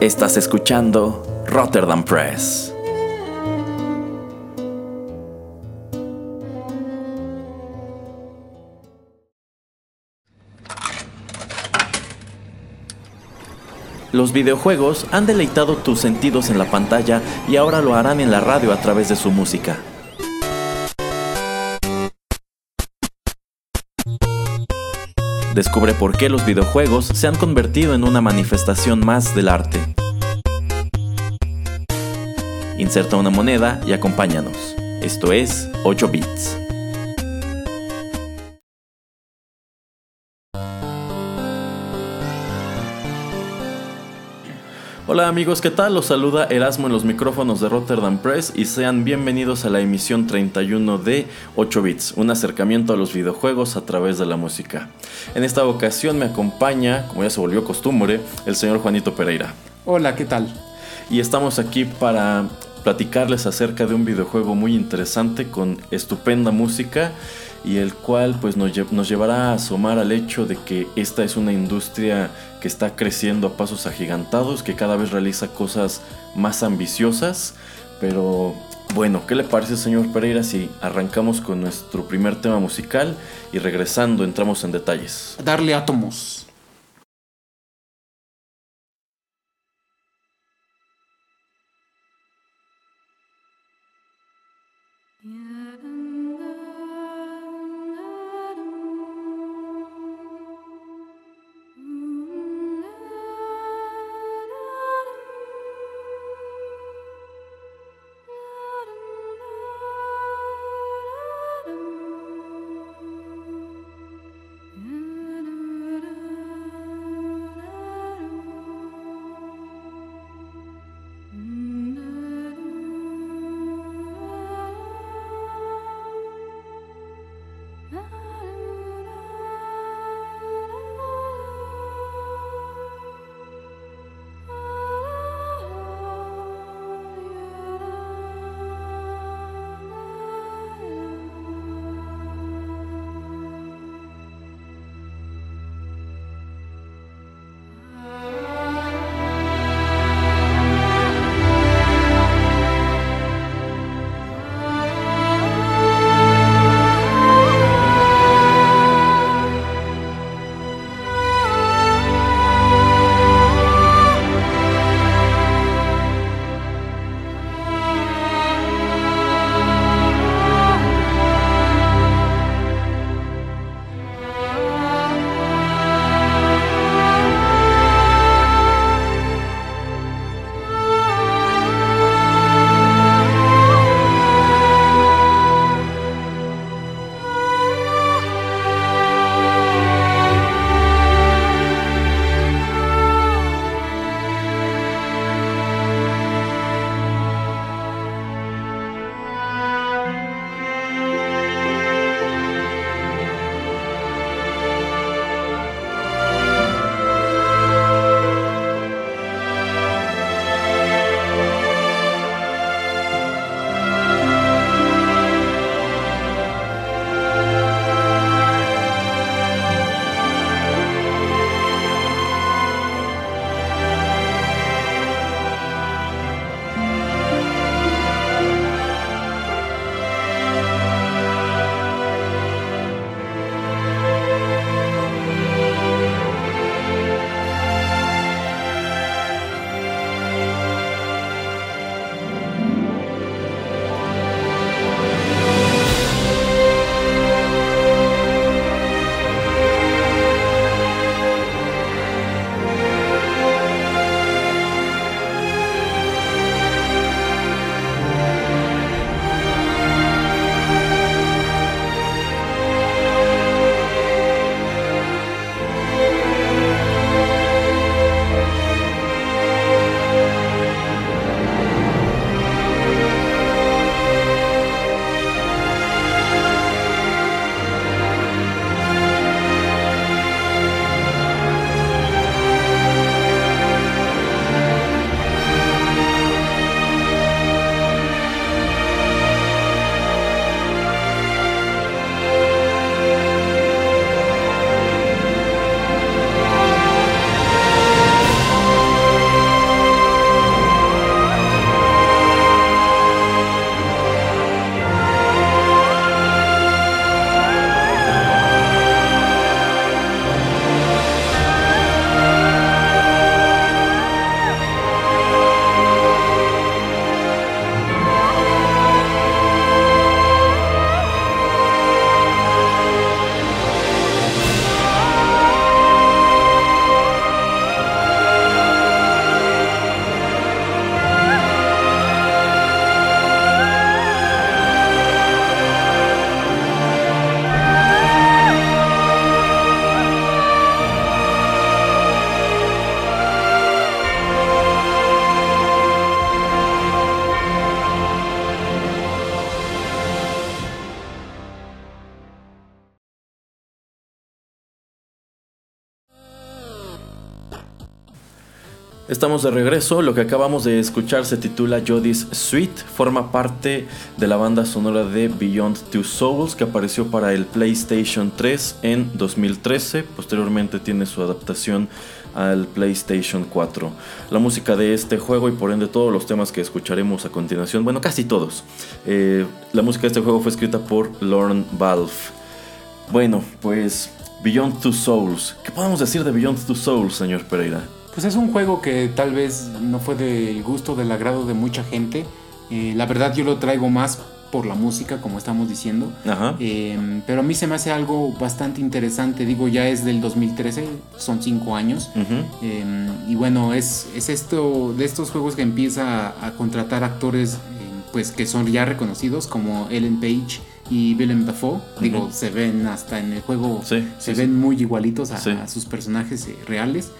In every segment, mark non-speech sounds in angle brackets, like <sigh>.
Estás escuchando Rotterdam Press. Los videojuegos han deleitado tus sentidos en la pantalla y ahora lo harán en la radio a través de su música. Descubre por qué los videojuegos se han convertido en una manifestación más del arte. Inserta una moneda y acompáñanos. Esto es 8 bits. Hola amigos, ¿qué tal? Los saluda Erasmo en los micrófonos de Rotterdam Press y sean bienvenidos a la emisión 31 de 8 bits, un acercamiento a los videojuegos a través de la música. En esta ocasión me acompaña, como ya se volvió costumbre, el señor Juanito Pereira. Hola, ¿qué tal? Y estamos aquí para platicarles acerca de un videojuego muy interesante con estupenda música y el cual pues nos, llevará a asomar al hecho de que esta es una industria que está creciendo a pasos agigantados, que cada vez realiza cosas más ambiciosas, pero bueno, ¿qué le parece señor Pereira si arrancamos con nuestro primer tema musical y regresando entramos en detalles? Darle átomos. Estamos de regreso, lo que acabamos de escuchar se titula Jody's Suite, forma parte de la banda sonora de Beyond Two Souls que apareció para el PlayStation 3 en 2013, posteriormente tiene su adaptación al PlayStation 4. La música de este juego y por ende todos los temas que escucharemos a continuación, bueno casi todos, eh, la música de este juego fue escrita por Lorne Valve. Bueno, pues Beyond Two Souls, ¿qué podemos decir de Beyond Two Souls, señor Pereira? Pues es un juego que tal vez no fue del gusto, del agrado de mucha gente. Eh, la verdad yo lo traigo más por la música, como estamos diciendo. Eh, pero a mí se me hace algo bastante interesante. Digo, ya es del 2013, son cinco años. Eh, y bueno, es, es esto de estos juegos que empieza a, contratar actores pues que son ya reconocidos como Ellen Page y Willem Dafoe. Digo, se ven hasta en el juego, se ven muy igualitos a, sus personajes reales.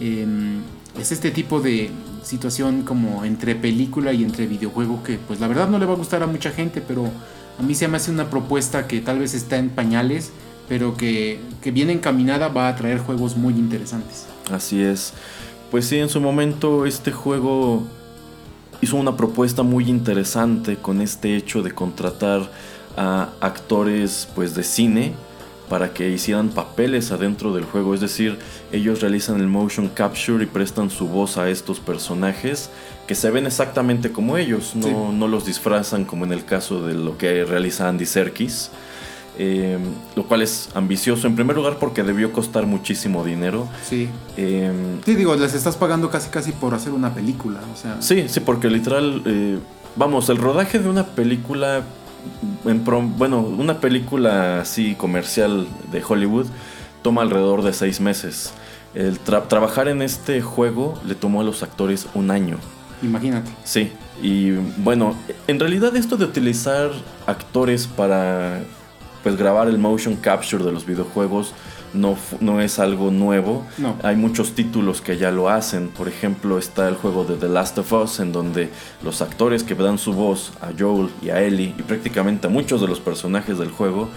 Em, es este tipo de situación como entre película y entre videojuego que pues la verdad no le va a gustar a mucha gente, pero a mí se me hace una propuesta que tal vez está en pañales, pero que, que bien encaminada va a traer juegos muy interesantes. Así es. Pues sí, en su momento este juego hizo una propuesta muy interesante con este hecho de contratar a actores pues de cine para que hicieran papeles adentro del juego, es decir, ellos realizan el motion capture y prestan su voz a estos personajes que se ven exactamente como ellos, no, no los disfrazan como en el caso de lo que realiza Andy Serkis. Em, lo cual es ambicioso en primer lugar porque debió costar muchísimo dinero. Sí. Em, sí, digo, les estás pagando casi casi por hacer una película, o sea. Sí, sí, porque literal, eh, vamos, el rodaje de una película bueno, una película así comercial de Hollywood toma alrededor de seis meses. El trabajar en este juego le tomó a los actores un año. Imagínate. Sí, y bueno, en realidad esto de utilizar actores para pues grabar el motion capture de los videojuegos no, no es algo nuevo. Hay muchos títulos que ya lo hacen. Por ejemplo, está el juego de The Last of Us, en donde los actores que dan su voz a Joel y a Ellie, y prácticamente a muchos de los personajes del juego,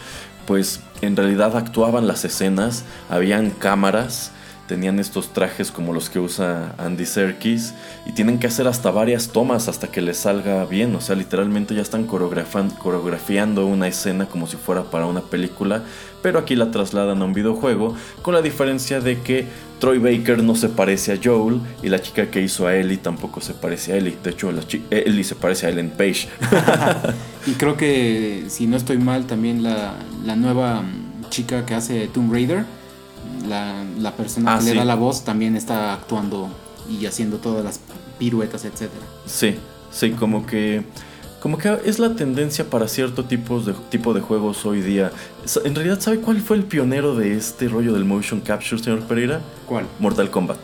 pues en realidad actuaban las escenas, habían cámaras tenían estos trajes como los que usa Andy Serkis y tienen que hacer hasta varias tomas hasta que les salga bien, o sea, literalmente ya están coreografiando una escena como si fuera para una película, pero aquí la trasladan a un videojuego con la diferencia de que Troy Baker no se parece a Joel y la chica que hizo a Ellie tampoco se parece a Ellie, de hecho la Ellie se parece a Ellen Page. <laughs> y creo que si no estoy mal también la, la nueva chica que hace Tomb Raider la, persona ah, que le da la voz también está actuando y haciendo todas las piruetas, etcétera. Sí, sí, como que como que es la tendencia para cierto tipos de, tipo de juegos hoy día. En realidad, ¿sabe cuál fue el pionero de este rollo del motion capture, señor Pereira? ¿Cuál? Mortal Kombat.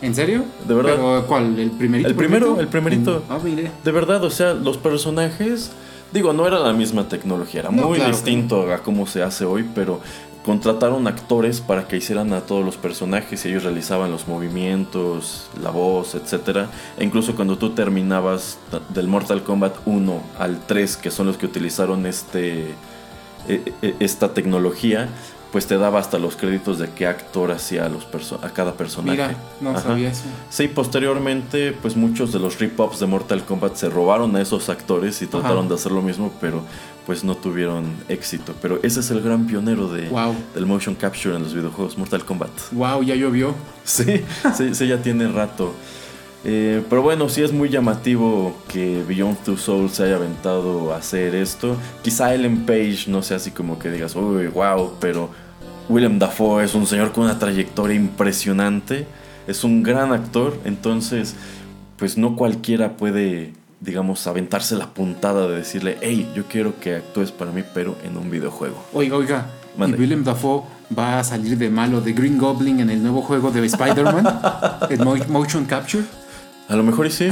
¿En serio? De verdad. ¿Pero cuál? ¿El primerito? El primero, el primerito. Mm, ah, de verdad, o sea, los personajes, digo, no era la misma tecnología, era muy distinto a cómo se hace hoy, pero contrataron actores para que hicieran a todos los personajes y ellos realizaban los movimientos, la voz, etc. E incluso cuando tú terminabas del Mortal Kombat 1 al 3, que son los que utilizaron este, e, e, esta tecnología, pues te daba hasta los créditos de qué actor hacía a, los a cada personaje. Mira, no sabía eso. Sí, posteriormente, pues muchos de los rip-ups de Mortal Kombat se robaron a esos actores y trataron de hacer lo mismo, pero pues no tuvieron éxito. Pero ese es el gran pionero de, del motion capture en los videojuegos, Mortal Kombat. Wow, ya llovió. Sí, <laughs> sí, sí, ya tiene rato. Eh, pero bueno, sí es muy llamativo que Beyond Two Souls se haya aventado a hacer esto. Quizá Ellen Page no sea así como que digas, uy, wow, pero Willem Dafoe es un señor con una trayectoria impresionante, es un gran actor, entonces pues no cualquiera puede, digamos, aventarse la puntada de decirle, hey, yo quiero que actúes para mí, pero en un videojuego. Oiga, oiga, ¿y Willem Dafoe va a salir de malo de Green Goblin en el nuevo juego de Spider-Man? <laughs> ¿El motion capture? A lo mejor sí.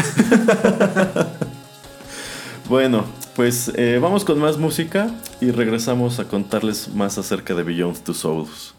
<laughs> bueno, pues eh, vamos con más música y regresamos a contarles más acerca de Beyond Two Souls.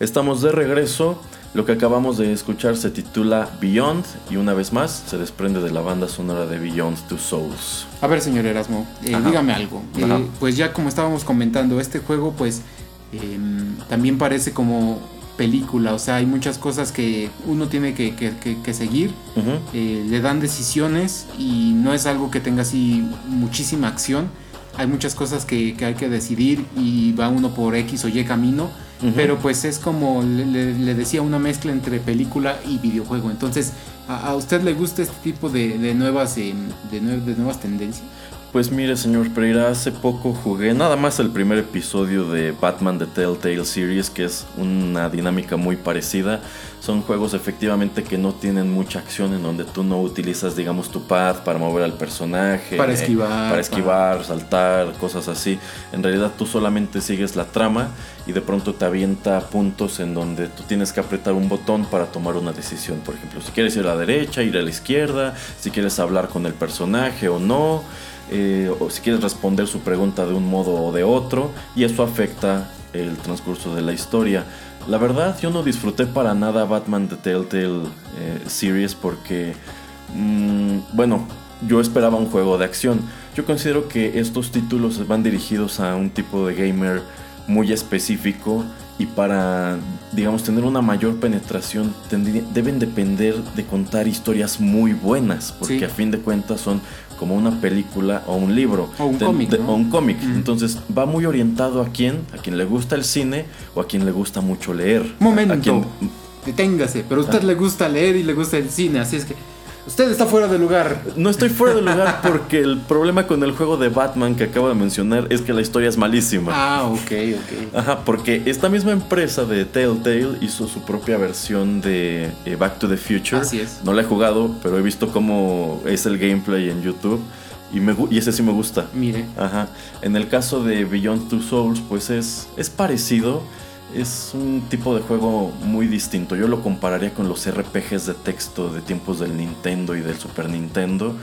Estamos de regreso. Lo que acabamos de escuchar se titula Beyond y una vez más se desprende de la banda sonora de Beyond Two Souls. A ver, señor Erasmo, eh, dígame algo. Eh, pues ya como estábamos comentando, este juego pues em, también parece como película, o sea, hay muchas cosas que uno tiene que, seguir, eh, le dan decisiones y no es algo que tenga así muchísima acción, hay muchas cosas que, hay que decidir y va uno por X o Y camino pero pues es como le, decía, una mezcla entre película y videojuego. Entonces, ¿a, usted le gusta este tipo de, nuevas, de, de nuevas tendencias? Pues mire, señor Pereira, hace poco jugué nada más el primer episodio de Batman The Telltale Series, que es una dinámica muy parecida. Son juegos efectivamente que no tienen mucha acción, en donde tú no utilizas, digamos, tu pad para mover al personaje. Para esquivar. Para esquivar, saltar, cosas así. En realidad tú solamente sigues la trama y de pronto te avienta puntos en donde tú tienes que apretar un botón para tomar una decisión. Por ejemplo, si quieres ir a la derecha, ir a la izquierda, si quieres hablar con el personaje o no. Eh, o si quieres responder su pregunta de un modo o de otro, y eso afecta el transcurso de la historia. La verdad, yo no disfruté para nada Batman The Telltale eh, Series porque, mm, bueno, yo esperaba un juego de acción. Yo considero que estos títulos van dirigidos a un tipo de gamer muy específico y para, digamos, tener una mayor penetración deben depender de contar historias muy buenas, porque a fin de cuentas son como una película o un libro. O un cómic. O un cómic. Entonces va muy orientado a quién, a quien le gusta el cine o a quien le gusta mucho leer. Momento. Deténgase, pero a usted ah. le gusta leer y le gusta el cine, así es que Usted está fuera de lugar. No estoy fuera de lugar porque el problema con el juego de Batman que acabo de mencionar es que la historia es malísima. Ah, ok, ok. Ajá, porque esta misma empresa de Telltale hizo su propia versión de eh, Back to the Future. Así es. No la he jugado, pero he visto cómo es el gameplay en YouTube. Y, me, y ese sí me gusta. Mire. Ajá. En el caso de Beyond Two Souls, pues es, es parecido es un tipo de juego muy distinto. Yo lo compararía con los RPGs de texto de tiempos del Nintendo y del Super Nintendo,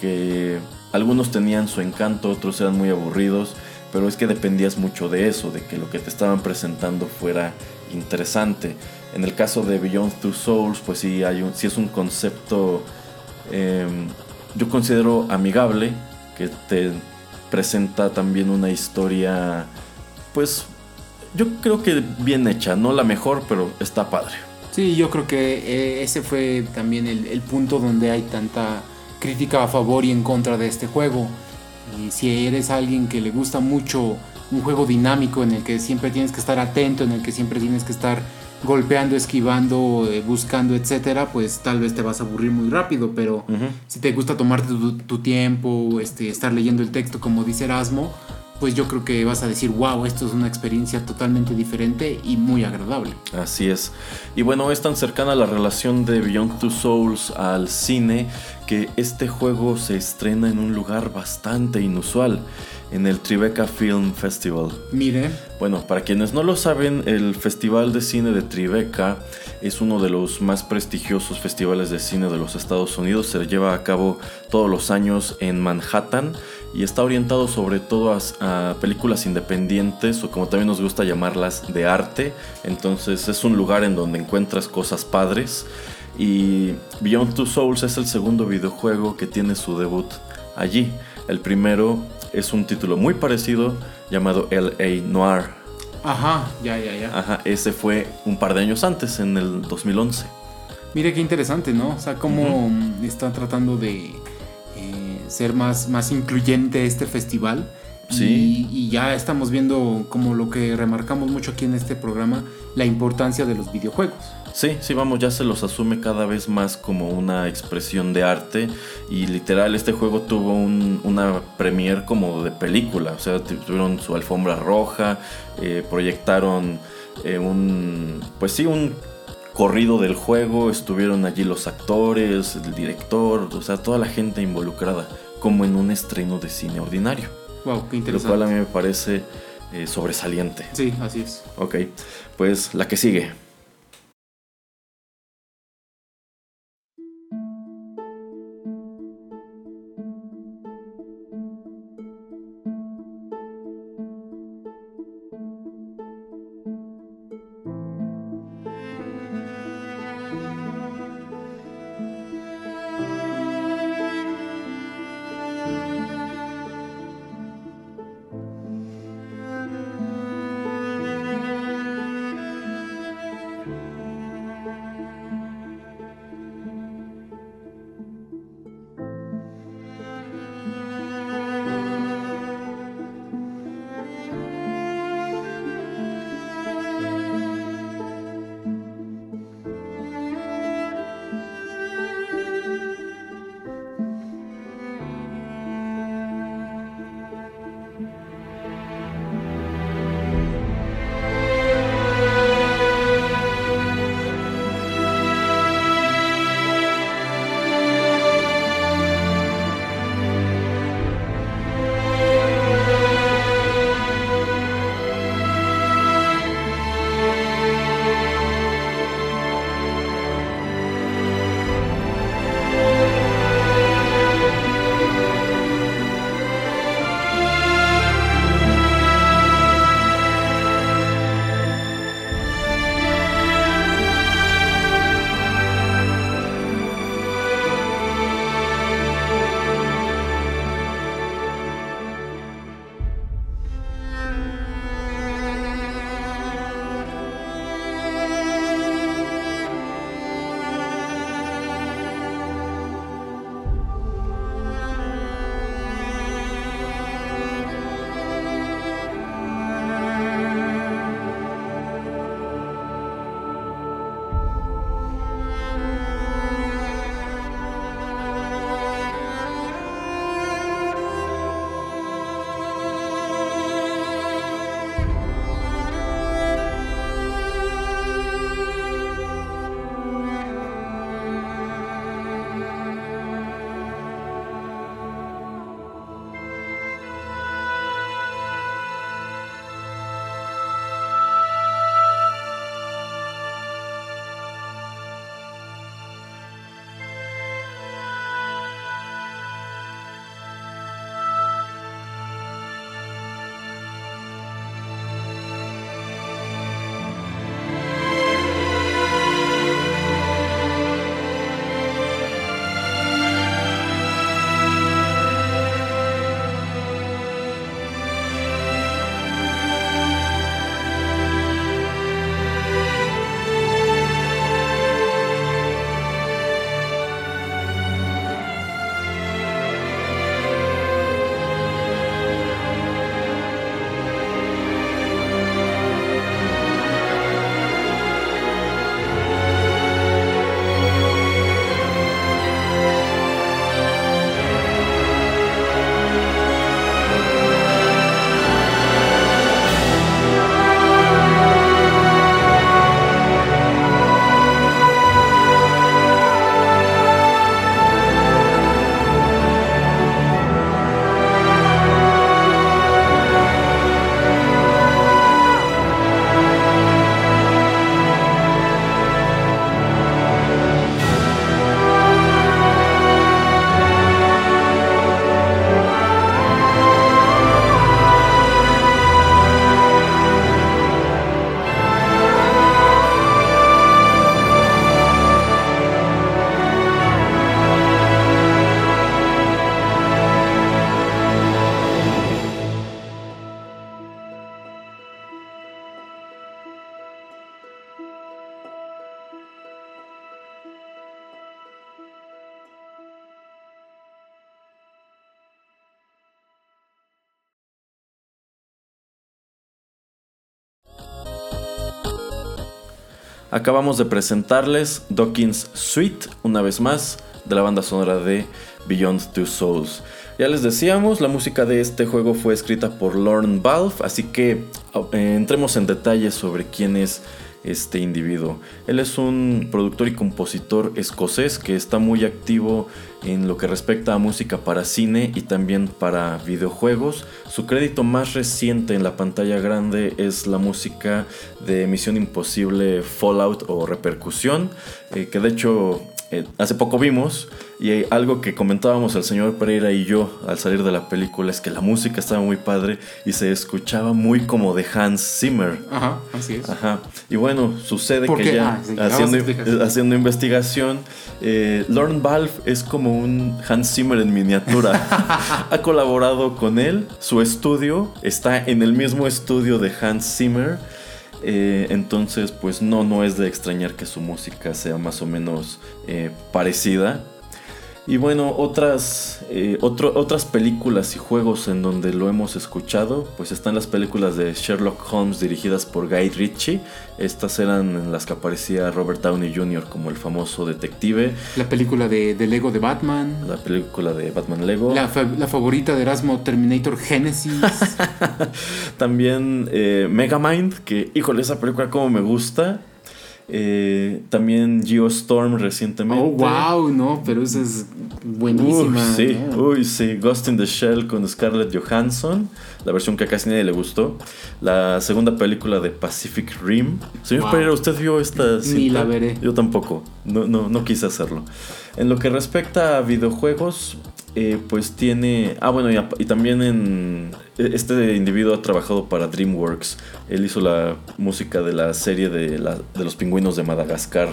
que algunos tenían su encanto, otros eran muy aburridos, pero es que dependías mucho de eso, de que lo que te estaban presentando fuera interesante. En el caso de Beyond Two Souls, pues sí, hay un, es un concepto, em, yo considero amigable, que te presenta también una historia, pues yo creo que bien hecha, no la mejor, pero está padre. Sí, yo creo que eh, ese fue también el, punto donde hay tanta crítica a favor y en contra de este juego. Y si eres alguien que le gusta mucho un juego dinámico en el que siempre tienes que estar atento, en el que siempre tienes que estar golpeando, esquivando, eh, buscando, etcétera, pues tal vez te vas a aburrir muy rápido. Pero si te gusta tomarte tu, tu, tiempo, este, estar leyendo el texto, como dice Erasmo, pues yo creo que vas a decir, wow, esto es una experiencia totalmente diferente y muy agradable. Así es. Y bueno, es tan cercana la relación de Beyond Two Souls al cine que este juego se estrena en un lugar bastante inusual en el Tribeca Film Festival. Mire. Bueno, para quienes no lo saben, el Festival de Cine de Tribeca es uno de los más prestigiosos festivales de cine de los Estados Unidos. Se lleva a cabo todos los años en Manhattan y está orientado sobre todo a, películas independientes o como también nos gusta llamarlas de arte. Entonces es un lugar en donde encuentras cosas padres. Y Beyond Two Souls es el segundo videojuego que tiene su debut allí. El primero es un título muy parecido llamado LA Noir. Ajá, ya, ya, ya. Ajá, ese fue un par de años antes, en el 2011. Mire qué interesante, ¿no? O sea, cómo están tratando de ser más, más incluyente este festival. Sí. Y, ya estamos viendo como lo que remarcamos mucho aquí en este programa, la importancia de los videojuegos. Sí, sí, vamos, ya se los asume cada vez más como una expresión de arte y literal este juego tuvo una premier como de película, o sea, tuvieron su alfombra roja, eh, proyectaron eh, un, pues sí, un corrido del juego, estuvieron allí los actores, el director, o sea, toda la gente involucrada, como en un estreno de cine ordinario. Wow, qué interesante. Lo cual a mí me parece eh, sobresaliente. Sí, así es. Ok, pues la que sigue. Acabamos de presentarles Dawkins Suite, una vez más, de la banda sonora de Beyond Two Souls. Ya les decíamos, la música de este juego fue escrita por Lorne Valve, así que eh, entremos en detalles sobre quién es este individuo. Él es un productor y compositor escocés que está muy activo en lo que respecta a música para cine y también para videojuegos. Su crédito más reciente en la pantalla grande es la música de Misión Imposible Fallout o Repercusión, eh, que de hecho eh, hace poco vimos y algo que comentábamos el señor Pereira y yo al salir de la película es que la música estaba muy padre y se escuchaba muy como de Hans Zimmer. Ajá, así es. Ajá. Y bueno, sucede que ya ah, haciendo, haciendo, investigación, eh, Lorne Valve es como un Hans Zimmer en miniatura. <laughs> ha colaborado con él, su estudio está en el mismo estudio de Hans Zimmer. Eh, entonces, pues no, no es de extrañar que su música sea más o menos eh, parecida. Y bueno, otras, eh, otras películas y juegos en donde lo hemos escuchado, pues están las películas de Sherlock Holmes dirigidas por Guy Ritchie. Estas eran en las que aparecía Robert Downey Jr. como el famoso detective. La película de, Lego de Batman. La película de Batman Lego. La, favorita de Erasmo Terminator Genesis. <laughs> También eh, Megamind, que híjole, esa película como me gusta. Eh, también Geostorm recientemente. Oh, wow, no, pero esa es buenísima. Uy, sí, uy, sí. Ghost in the Shell con Scarlett Johansson, la versión que a casi nadie le gustó. La segunda película de Pacific Rim. Señor Pereira, ¿usted vio esta cinta? Ni la veré. Yo tampoco, no, no, no quise hacerlo. En lo que respecta a videojuegos, eh, pues tiene... Ah, bueno, y, también en... E, este individuo ha trabajado para DreamWorks. Él hizo la música de la serie de, los pingüinos de Madagascar.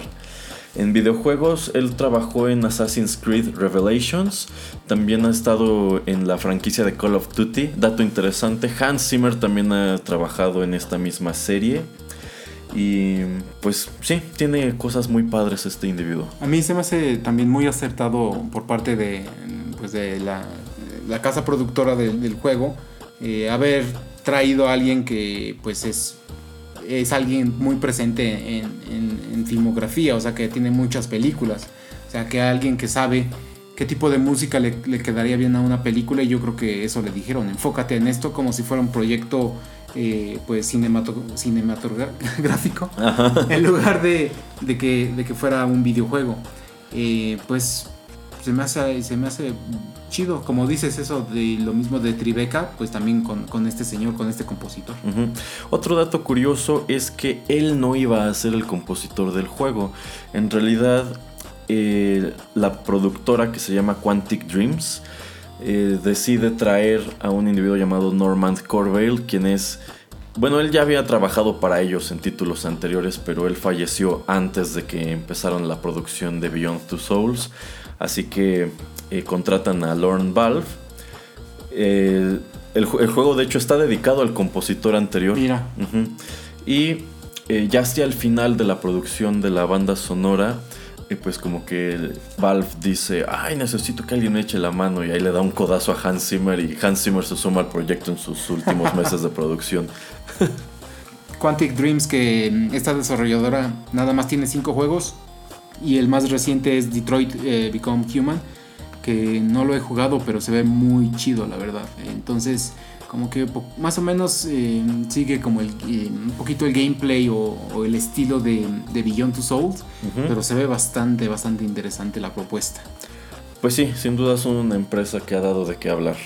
En videojuegos, él trabajó en Assassin's Creed Revelations. También ha estado en la franquicia de Call of Duty. Dato interesante, Hans Zimmer también ha trabajado en esta misma serie. Y pues sí, tiene cosas muy padres este individuo. A mí se me hace también muy acertado por parte de, pues de la, casa productora del juego eh, haber traído a alguien que pues es, es alguien muy presente en, filmografía, o sea que tiene muchas películas, o sea que alguien que sabe qué tipo de música le, quedaría bien a una película y yo creo que eso le dijeron, enfócate en esto como si fuera un proyecto eh, pues cinematográfico <laughs> en lugar de, que, de que fuera un videojuego. Eh, pues se me hace, se me hace chido. Como dices eso de lo mismo de Tribeca, pues también con, este señor, con este compositor. Otro dato curioso es que él no iba a ser el compositor del juego. En realidad, eh, la productora que se llama Quantic Dreams eh, decide traer a un individuo llamado Norman Corvale, quien es bueno, él ya había trabajado para ellos en títulos anteriores, pero él falleció antes de que empezaran la producción de Beyond Two Souls. Así que eh, contratan a Lorne Valve. el, juego de hecho está dedicado al compositor anterior. Mira. Y eh, ya hacia el final de la producción de la banda sonora, eh, pues como que Valve dice, ay, necesito que alguien eche la mano y ahí le da un codazo a Hans Zimmer y Hans Zimmer se suma al proyecto en sus últimos <laughs> meses de producción. Quantic Dreams, que mm, esta desarrolladora nada más tiene cinco juegos, y el más reciente es Detroit eh, Become Human, que no lo he jugado, pero se ve muy chido, la verdad. Entonces, como que más o menos eh, sigue como el, eh, un poquito el gameplay o, el estilo de, de, Beyond Two Souls, pero se ve bastante, bastante interesante la propuesta. Pues sí, sin duda es una empresa que ha dado de qué hablar.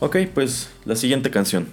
Ok, pues la siguiente canción.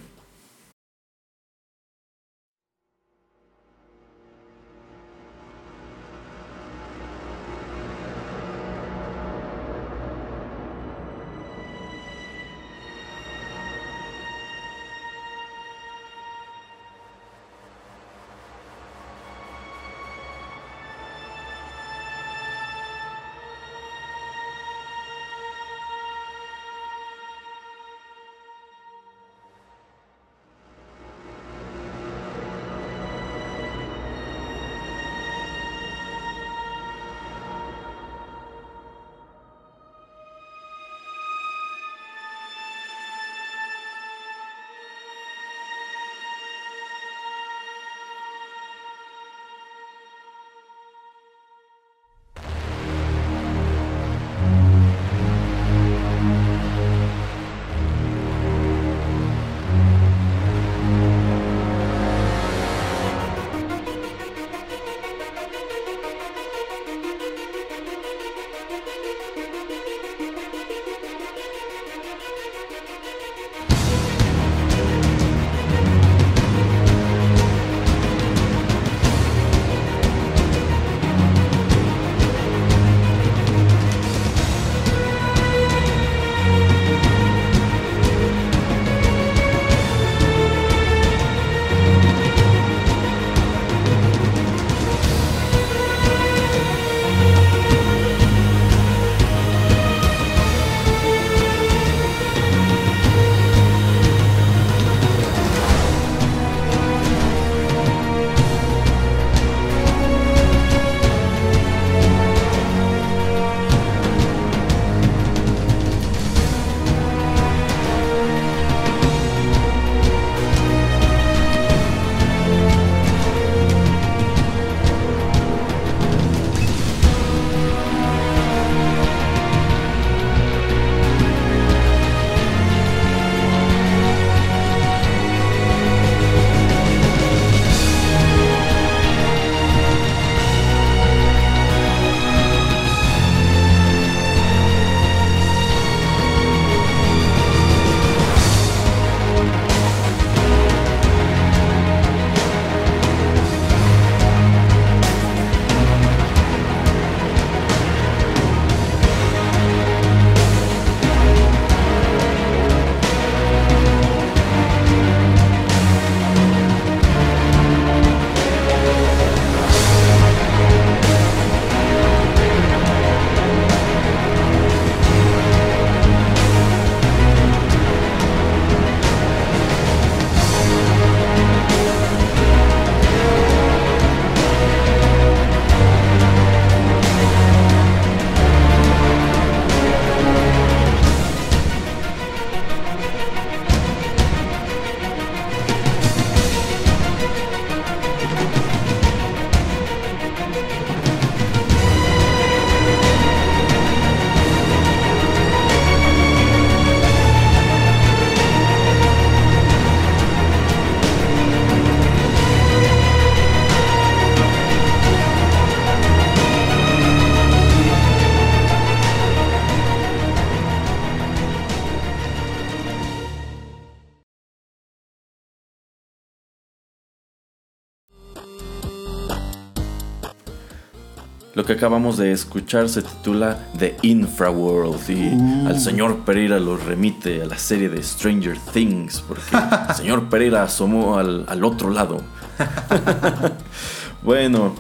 Que acabamos de escuchar se titula The Infraworld y uh. al señor Pereira lo remite a la serie de Stranger Things porque <laughs> el señor Pereira asomó al, al otro lado. <laughs> bueno,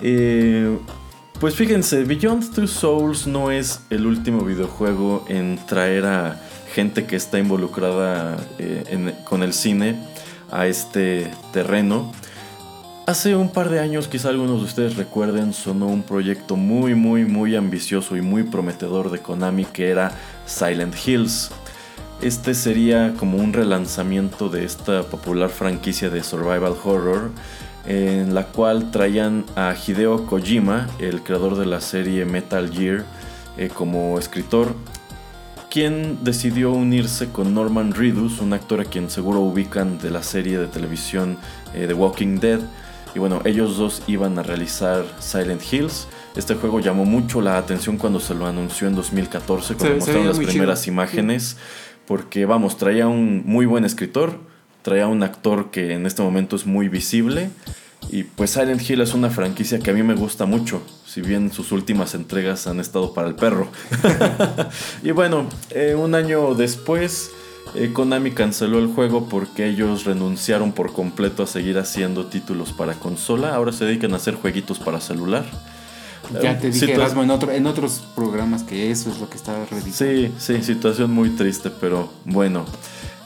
eh, pues fíjense, Beyond Two Souls no es el último videojuego en traer a gente que está involucrada eh, con el cine a este terreno. Hace un par de años, quizá algunos de ustedes recuerden, sonó un proyecto muy, muy, muy ambicioso y muy prometedor de Konami que era Silent Hills. Este sería como un relanzamiento de esta popular franquicia de survival horror en la cual traían a Hideo Kojima, el creador de la serie Metal Gear, eh, como escritor, quien decidió unirse con Norman Reedus, un actor a quien seguro ubican de la serie de televisión eh, The Walking Dead. Y bueno, ellos dos iban a realizar Silent Hills. Este juego llamó mucho la atención cuando se lo anunció en 2014, cuando mostraron las primeras imágenes, porque vamos, traía un muy buen escritor, traía un actor que en este momento es muy visible. Y pues Silent Hill es una franquicia que a mí me gusta mucho, si bien sus últimas entregas han estado para el perro. <laughs> y bueno, eh, un año después, eh, Konami canceló el juego porque ellos renunciaron por completo a seguir haciendo títulos para consola. Ahora se dedican a hacer jueguitos para celular. Ya te dije, Erasmo, en, en otros programas que eso es lo que está realizando. Sí, sí, situación muy triste, pero bueno.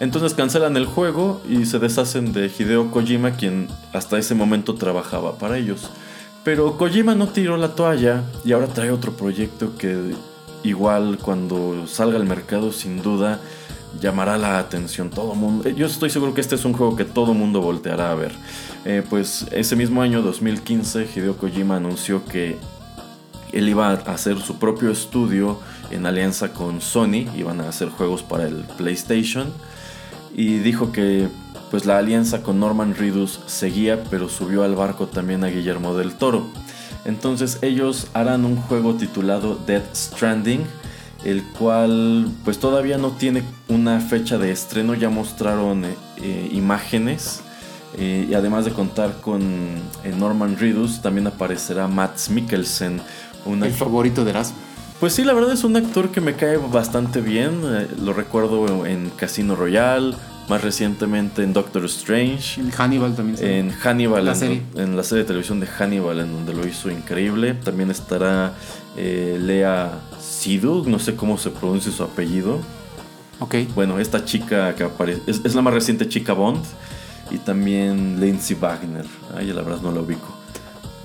Entonces cancelan el juego y se deshacen de Hideo Kojima, quien hasta ese momento trabajaba para ellos. Pero Kojima no tiró la toalla y ahora trae otro proyecto que igual cuando salga al mercado sin duda llamará la atención todo mundo. Yo estoy seguro que este es un juego que todo mundo volteará a ver. Eh, pues ese mismo año 2015 Hideo Kojima anunció que él iba a hacer su propio estudio en alianza con Sony, iban a hacer juegos para el PlayStation y dijo que pues la alianza con Norman Reedus seguía, pero subió al barco también a Guillermo del Toro. Entonces ellos harán un juego titulado Dead Stranding, el cual pues todavía no tiene una fecha de estreno, ya mostraron eh, eh, imágenes. Eh, y además de contar con Norman Reedus, también aparecerá Matt Mikkelsen. El favorito de Erasmo. Pues sí, la verdad es un actor que me cae bastante bien. Eh, lo recuerdo en Casino Royale, más recientemente en Doctor Strange. En Hannibal también. En Hannibal, en, la serie de televisión de Hannibal, en donde lo hizo increíble. También estará eh, Lea Sidhu, no sé cómo se pronuncia su apellido. Ok. Bueno, esta chica que aparece, es, la más reciente chica Bond. Y también Lindsay Wagner. Ay, la verdad no la ubico.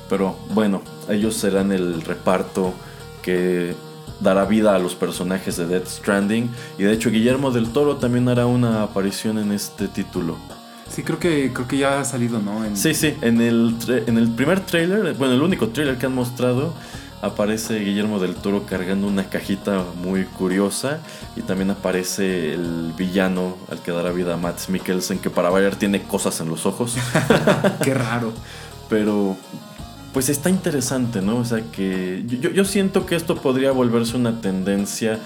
Pero bueno, ellos serán el reparto que dará vida a los personajes de Death Stranding. Y de hecho Guillermo del Toro también hará una aparición en este título. Sí, creo que, creo que ya ha salido, ¿no? Sí, sí, en el, en el primer trailer, bueno, el único trailer que han mostrado, aparece Guillermo del Toro cargando una cajita muy curiosa y también aparece el villano al que dará vida a Matt Mikkelsen, que para variar tiene cosas en los ojos. <laughs> Qué raro. Pero pues está interesante, ¿no? O sea que yo, siento que esto podría volverse una tendencia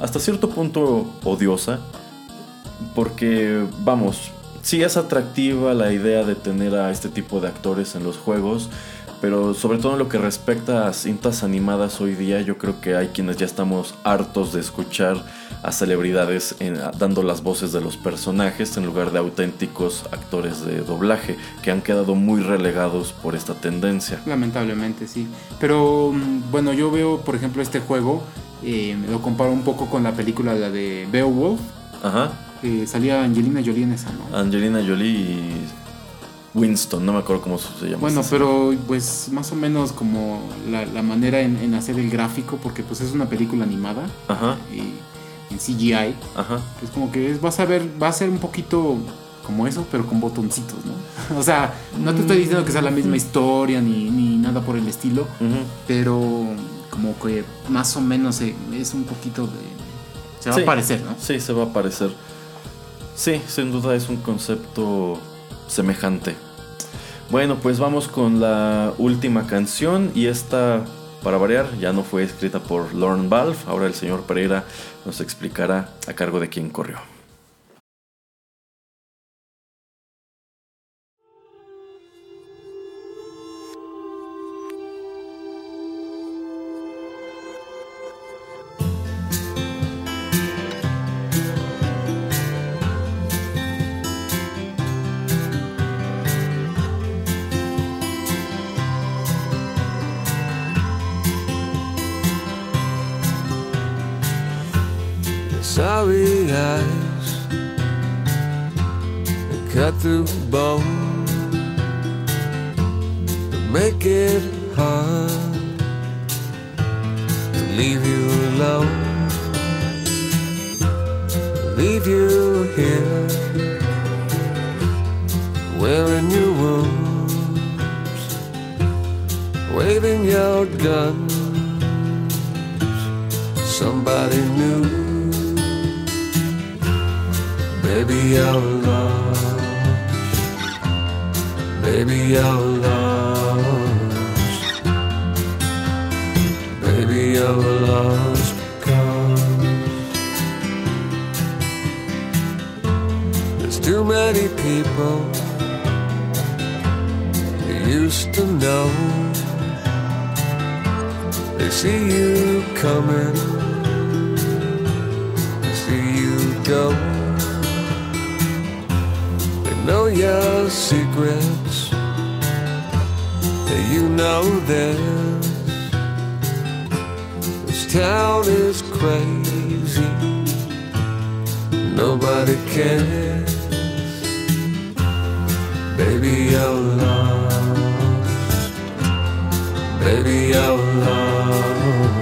hasta cierto punto odiosa, porque vamos, sí es atractiva la idea de tener a este tipo de actores en los juegos, pero sobre todo en lo que respecta a cintas animadas hoy día, yo creo que hay quienes ya estamos hartos de escuchar a celebridades dando las voces de los personajes en lugar de auténticos actores de doblaje, que han quedado muy relegados por esta tendencia. Lamentablemente, sí. Pero mm, bueno, yo veo, por ejemplo, este juego, eh, lo comparo un poco con la película la de Beowulf. Ajá. salía Angelina Jolie en esa, ¿no? Angelina Jolie y Winston, no me acuerdo cómo se llama. Bueno, pero pues más o menos como la, manera en, hacer el gráfico, porque pues es una película animada. Ajá. Y en CGI. Ajá. Es como que es, vas a ver, va a ser un poquito como eso, pero con botoncitos, ¿no? <laughs> o sea, no te estoy diciendo que sea la misma historia ni, ni nada por el estilo, pero como que más o menos es un poquito de... Se va a parecer, ¿no? Sí, se va a parecer. Sí, sin duda es un concepto semejante. Bueno, pues vamos con la última canción y esta, para variar, ya no fue escrita por Lauren Valve, ahora el señor Pereira nos explicará a cargo de quién corrió. Sorry eyes that cut through bone to make it hard to leave you alone, leave you here wearing your wounds, waving your gun. Somebody new. Baby, you're lost. Baby, you're lost. Baby, you're lost because there's too many people you used to know. They see you coming, they see you go know your secrets. You know this. This town is crazy. Nobody cares. Baby, you're lost. Baby, you're lost.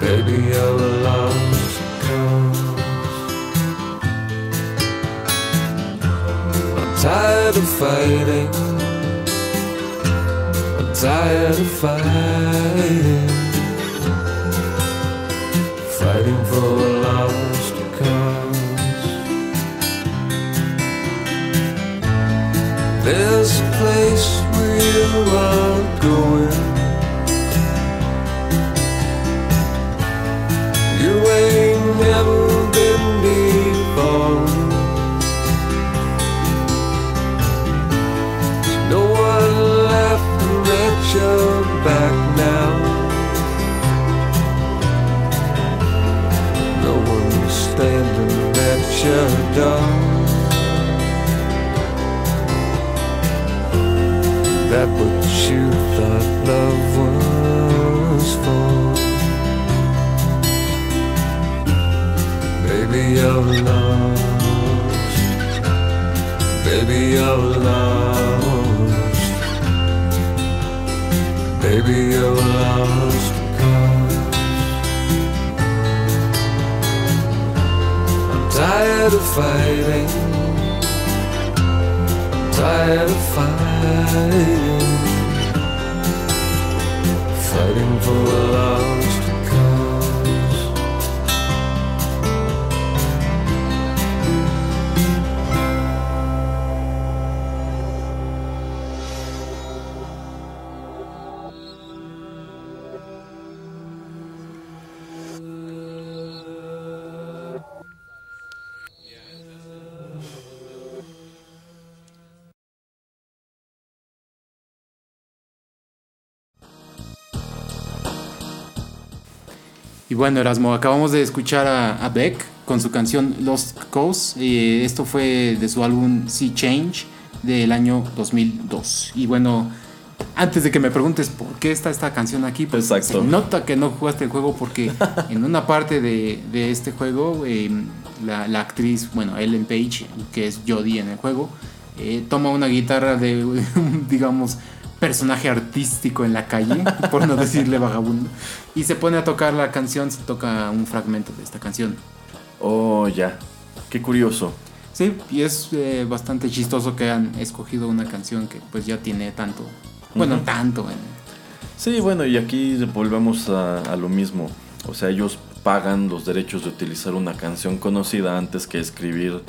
Baby, you're lost. Tired of fighting. I'm tired of fighting. Fighting for a lost cause. There's a place where you are going. Y bueno, Erasmo, acabamos de escuchar a, Beck con su canción Lost Coast. y esto fue de su álbum Sea Change del año 2002. Y bueno, antes de que me preguntes por qué está esta canción aquí, pues se nota que no jugaste el juego porque <laughs> en una parte de, este juego, em, la, actriz, bueno, Ellen Page, que es Jodie en el juego, eh, toma una guitarra de, <laughs> digamos, personaje artístico en la calle, <laughs> por no decirle vagabundo, y se pone a tocar la canción, se toca un fragmento de esta canción. Oh, ya, qué curioso. Sí, y es eh, bastante chistoso que han escogido una canción que pues ya tiene tanto, bueno, tanto. En... Sí, bueno, y aquí volvemos a, a lo mismo. O sea, ellos pagan los derechos de utilizar una canción conocida antes que escribir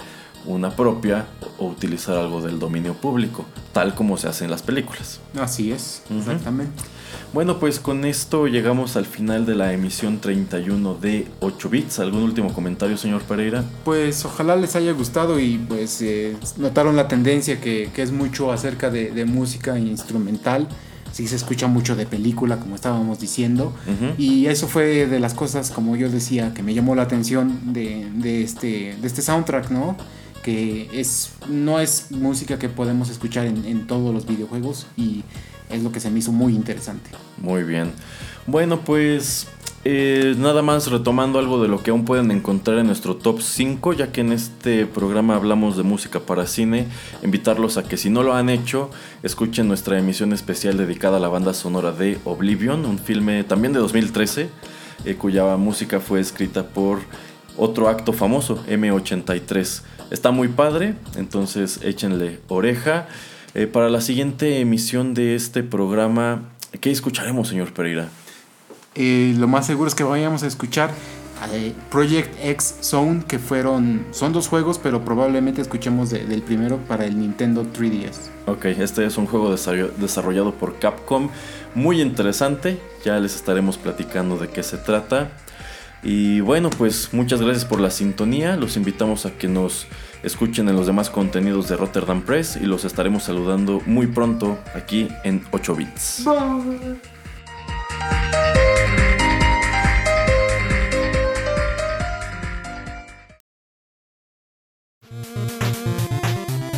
una propia o utilizar algo del dominio público, tal como se hace en las películas. Así es, exactamente. Bueno, pues con esto llegamos al final de la emisión 31 de 8 bits. ¿Algún último comentario, señor Pereira? Pues ojalá les haya gustado y pues eh, notaron la tendencia que, es mucho acerca de, música instrumental. Sí se escucha mucho de película, como estábamos diciendo. Y eso fue de las cosas, como yo decía, que me llamó la atención de, de, este, de este soundtrack, ¿no? Que es, no es música que podemos escuchar en, todos los videojuegos y es lo que se me hizo muy interesante. Muy bien. Bueno, pues eh, nada más retomando algo de lo que aún pueden encontrar en nuestro top 5, ya que en este programa hablamos de música para cine, invitarlos a que si no lo han hecho, escuchen nuestra emisión especial dedicada a la banda sonora de Oblivion, un filme también de 2013, eh, cuya música fue escrita por otro acto famoso, M83. Está muy padre, entonces échenle oreja. Eh, para la siguiente emisión de este programa, ¿qué escucharemos, señor Pereira? Eh, lo más seguro es que vayamos a escuchar eh, Project X Zone, que fueron, son dos juegos, pero probablemente escuchemos del primero para el Nintendo 3DS. Ok, este es un juego desarrollado por Capcom, muy interesante, ya les estaremos platicando de qué se trata. Y bueno, pues muchas gracias por la sintonía, los invitamos a que nos escuchen en los demás contenidos de Rotterdam Press y los estaremos saludando muy pronto aquí en 8 bits.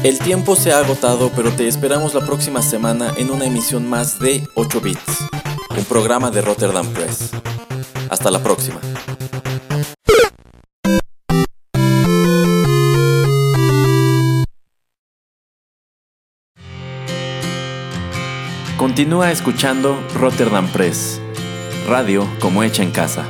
El tiempo se ha agotado, pero te esperamos la próxima semana en una emisión más de 8 Bits, un programa de Rotterdam Press. Hasta la próxima. Continúa escuchando Rotterdam Press, radio como hecha en casa.